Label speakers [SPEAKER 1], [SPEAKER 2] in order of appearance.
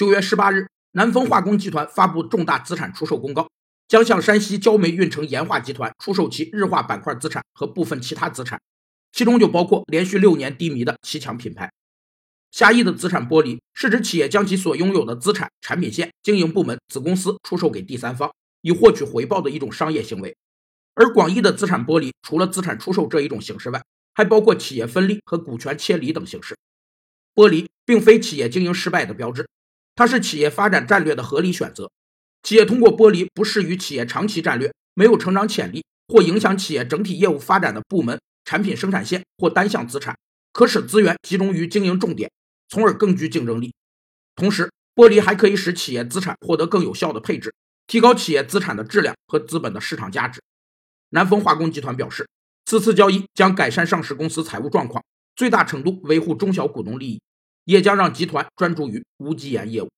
[SPEAKER 1] 九月十八日，南丰化工集团发布重大资产出售公告，将向山西焦煤运城盐化集团出售其日化板块资产和部分其他资产，其中就包括连续六年低迷的七强品牌。狭义的资产剥离是指企业将其所拥有的资产、产品线、经营部门、子公司出售给第三方，以获取回报的一种商业行为。而广义的资产剥离，除了资产出售这一种形式外，还包括企业分立和股权切离等形式。剥离并非企业经营失败的标志，它是企业发展战略的合理选择。企业通过剥离不适于企业长期战略、没有成长潜力或影响企业整体业务发展的部门、产品生产线或单项资产，可使资源集中于经营重点。从而更具竞争力。同时，剥离还可以使企业资产获得更有效的配置，提高企业资产的质量和资本的市场价值。南丰化工集团表示，此次交易将改善上市公司财务状况，最大程度维护中小股东利益，也将让集团专注于无机盐业务。